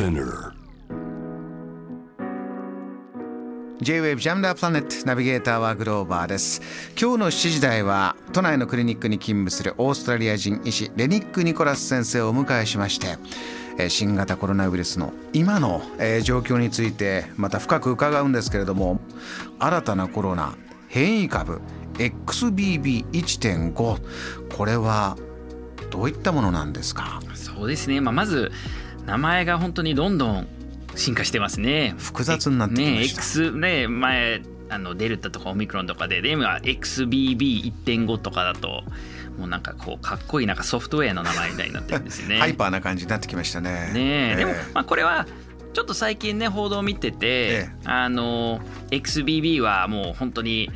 Spinner. J-Wave ジャムダープラネットナビゲーターはグローバーです。今日の7時台は都内のクリニックに勤務するオーストラリア人医師レニック・ニコラス先生をお迎えしましてえー新型コロナウイルスの今の、えー状況についてまた深く伺うんですけれども新たなコロナ変異株 XBB1.5 これはどういったものなんですか？そうですね、まあ、まず名前が本当にどんどん進化してますね。複雑になってきまねした。X ね前あのデルタとかオミクロンとかでで今 XBB1.5 とかだともうなんかこうかっこいいなんかソフトウェアの名前みたいになってるんですよね。ハイパーな感じになってきましたね。ねえ。でも、えまあ、これはちょっと最近ね報道を見てて、ええ。あの XBB はもう本当に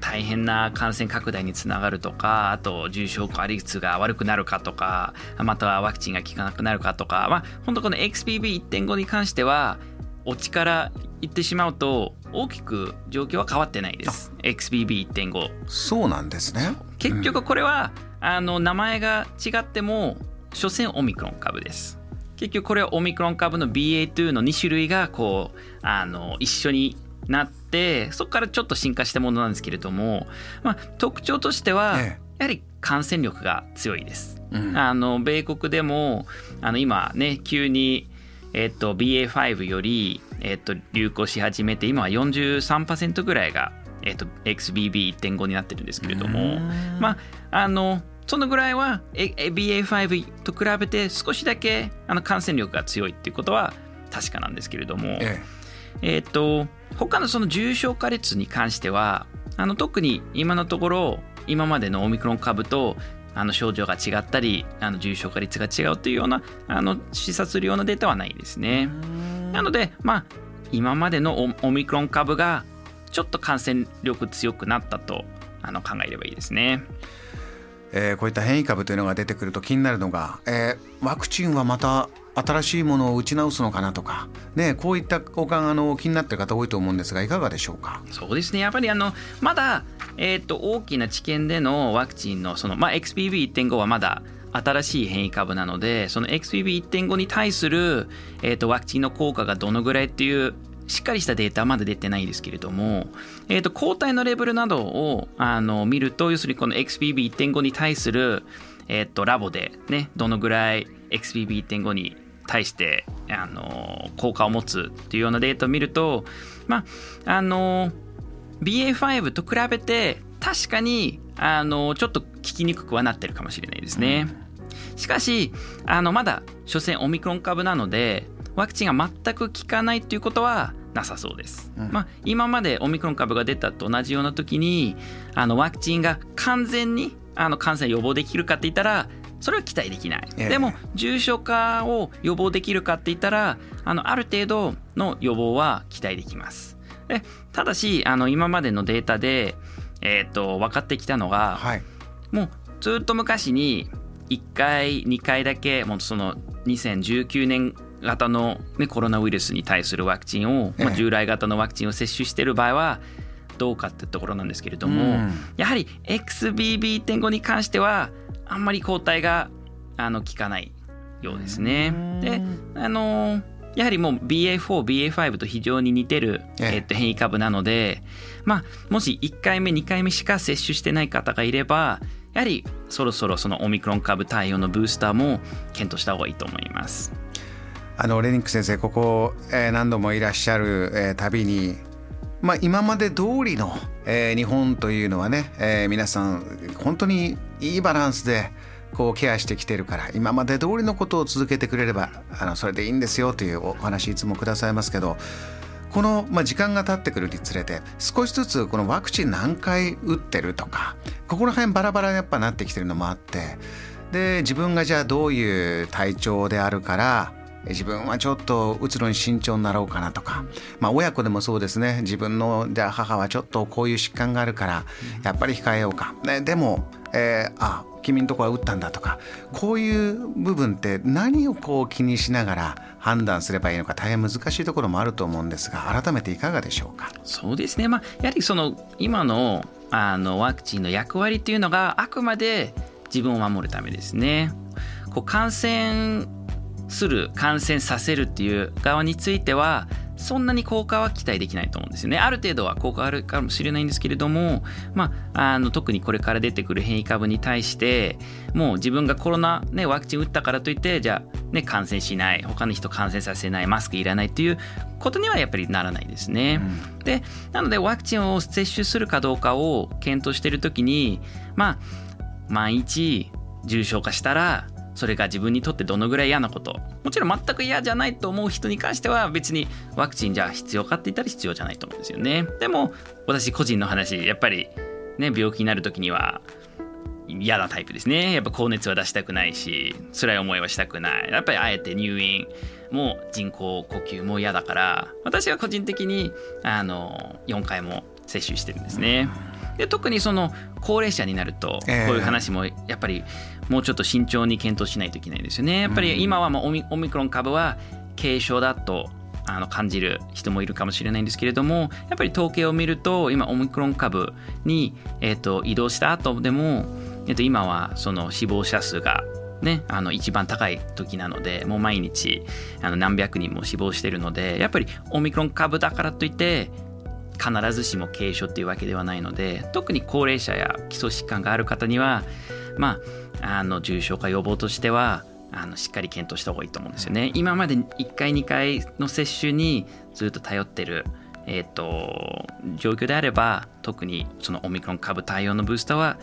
大変な感染拡大につながるとかあと重症化率が悪くなるかとかまたはワクチンが効かなくなるかとか、まあ、本当この XBB1.5 に関してはオチから言ってしまうと大きく状況は変わってないです。XBB1.5 そうなんですね。結局これは、あの名前が違っても所詮オミクロン株です。結局これはオミクロン株の BA.2 の2種類がこうあの一緒になってそこからちょっと進化したものなんですけれども、まあ、特徴としては、えやはり感染力が強いです。うん。あの米国でもあの今ね急に、えっと BA.5 より、えっと流行し始めて今は43%ぐらいが、えっと XBB1.5 になってるんですけれどもまああのそのぐらいはええ BA.5 と比べて少しだけあの感染力が強いっていうことは確かなんですけれども、ええっ、と他のその重症化率に関してはあの特に今のところ今までのオミクロン株とあの症状が違ったりあの重症化率が違うというようなあの示唆するようなデータはないですね。なのでまあ今までのオオミクロン株がちょっと感染力強くなったとあの考えればいいですね。えーこういった変異株というのが出てくると気になるのが、えーワクチンはまた新しいものを打ち直すのかなとか、ね、こういったお考えの気になってる方多いと思うんですがいかがでしょうか？そうですね。やっぱりあのまだ、えー、と大きな治験でのワクチンのその、まあ、XBB1.5 はまだ新しい変異株なのでその XBB1.5 に対する、えー、とワクチンの効果がどのぐらいっていうしっかりしたデータはまだ出てないですけれども、えー、と抗体のレベルなどをあの見ると要するにこの XBB1.5 に対する、えー、とラボで、ね、どのぐらい XBB1.5 に対してあの効果を持つっていうようなデータを見るとまああの BA.5 と比べて確かにあのちょっと効きにくくはなってるかもしれないですね。しかしあのまだ所詮オミクロン株なのでワクチンが全く効かないということはなさそうです。うんまあ、今までオミクロン株が出たと同じような時にあのワクチンが完全にあの感染予防できるかって言ったらそれは期待できない、ええ。でも重症化を予防できるかって言ったらあのある程度の予防は期待できます。でただしあの今までのデータで、えー、と分かってきたのが、はい。もうずっと昔に1回2回だけもうその2019年型の、ね、コロナウイルスに対するワクチンを、まあええ従来型のワクチンを接種している場合はどうかってところなんですけれども、うん。やはり XBB.5 に関してはあんまり抗体があの効かないようですね。であのやはりもう BA.4、BA.5 と非常に似てる、えええっと、変異株なので、まあ、もし1回目、2回目しか接種してない方がいれば、やはりそろそろそのオミクロン株対応のブースターも検討した方がいいと思います。あのレニック先生ここ、えー何度もいらっしゃる、えーたびに、まあ、今まで通りの、えー日本というのはね、えー皆さん本当にいいバランスでこうケアしてきてるから今まで通りのことを続けてくれればあのそれでいいんですよというお話いつもくださいますけどこの、まあ、時間が経ってくるにつれて少しずつこのワクチン何回打ってるとかここら辺バラバラにやっぱなってきてるのもあってで自分がじゃあどういう体調であるから自分はちょっと打つのに慎重になろうかなとか、まあ、親子でもそうですね。自分のじゃあ母はちょっとこういう疾患があるからやっぱり控えようか、ね、でも、えーあ君んとこは打ったんだとか。こういう部分って何をこう気にしながら判断すればいいのか大変難しいところもあると思うんですが改めていかがでしょうか？そうですね、まあ、やはりその今のあのワクチンの役割っていうのがあくまで自分を守るためですね。こう感染する感染させるっていう側についてはそんなに効果は期待できないと思うんですよね。ある程度は効果あるかもしれないんですけれども、まあ、あの特にこれから出てくる変異株に対してもう自分がコロナ、ね、ワクチン打ったからといってじゃあ、ね、感染しない他の人感染させないマスクいらないっていうことにはやっぱりならないですね。うん、でなのでワクチンを接種するかどうかを検討している時にまあ万一重症化したらそれが自分にとってどのぐらい嫌なこと。もちろん全く嫌じゃないと思う人に関しては別にワクチンじゃ必要かって言ったら必要じゃないと思うんですよね。でも私個人の話やっぱりね病気になる時には嫌なタイプですね。やっぱ高熱は出したくないし辛い思いはしたくない。やっぱりあえて入院。も人工呼吸も嫌だから私は個人的にあの4回も接種してるんですね。で特にその高齢者になるとこういう話もやっぱりもうちょっと慎重に検討しないといけないですよね。やっぱり今はもうオミオミクロン株は軽症だとあの感じる人もいるかもしれないんですけれどもやっぱり統計を見ると今オミクロン株に、えー、と移動した後でも、えー、と今はその死亡者数がね、あの一番高い時なのでもう毎日あの何百人も死亡しているのでやっぱりオミクロン株だからといって必ずしも軽症っていうわけではないので特に高齢者や基礎疾患がある方にはまああの重症化予防としてはあのしっかり検討した方がいいと思うんですよね。今まで1回2回の接種にずっと頼ってるえーと、状況であれば特にそのオミクロン株対応のブースターは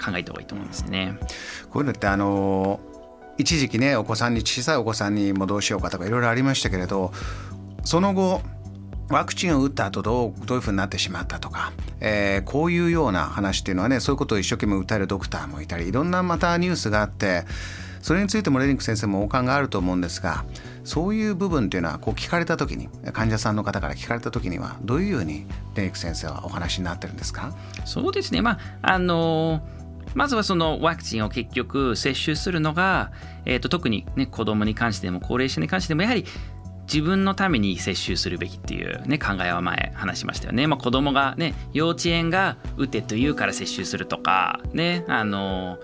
考えた方がいいと思うんですね。こういうのってあの一時期ねお子さんに小さいお子さんにもどうしようかとかいろいろありましたけれどその後ワクチンを打った後どうどういうふうになってしまったとか、えー、こういうような話っていうのはねそういうことを一生懸命訴えるドクターもいたりいろんなまたニュースがあってそれについてもレニック先生もお感があると思うんですがそういう部分っていうのはこう聞かれた時に患者さんの方から聞かれた時にはどういうふうにレニック先生はお話になってるんですか？そうですね。まああのまずはそのワクチンを結局接種するのが、えーと、特に、ね、子どもに関しても高齢者に関してもやはり自分のために接種するべきっていう、ね、考えは前話しましたよね。まあ、子供がね幼稚園が打てと言うから接種するとかねあの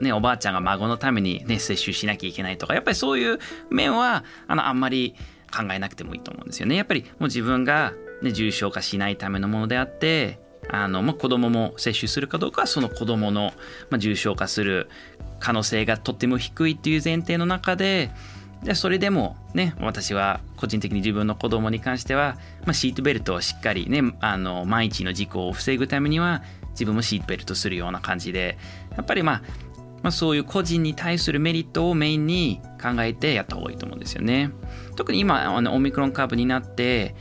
ねおばあちゃんが孫のために、ね、接種しなきゃいけないとかやっぱりそういう面はあのあんまり考えなくてもいいと思うんですよね。やっぱりもう自分が、ね、重症化しないためのものであってあの、まあ、子供も接種するかどうかはその子供の、まあ、重症化する可能性がとっても低いっていう前提の中ででそれでもね私は個人的に自分の子供に関しては、まあ、シートベルトをしっかりねあの万一の事故を防ぐためには自分もシートベルトするような感じでやっぱりまあまあ、そういう個人に対するメリットをメインに考えてやった方がいいと思うんですよね。特に今あのオミクロン株になって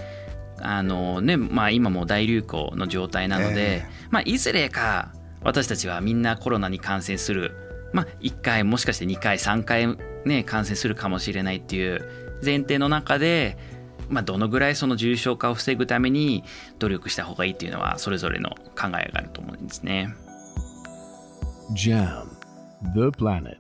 あのねまあ、今も大流行の状態なので、えー、まあ、いずれか私たちはみんなコロナに感染する、まあ、1回もしかして2回3回ね、感染するかもしれないっていう前提の中で、まあ、どのぐらいその重症化を防ぐために努力した方がいいっていうのはそれぞれの考えがあると思うんですね。JAM The Planet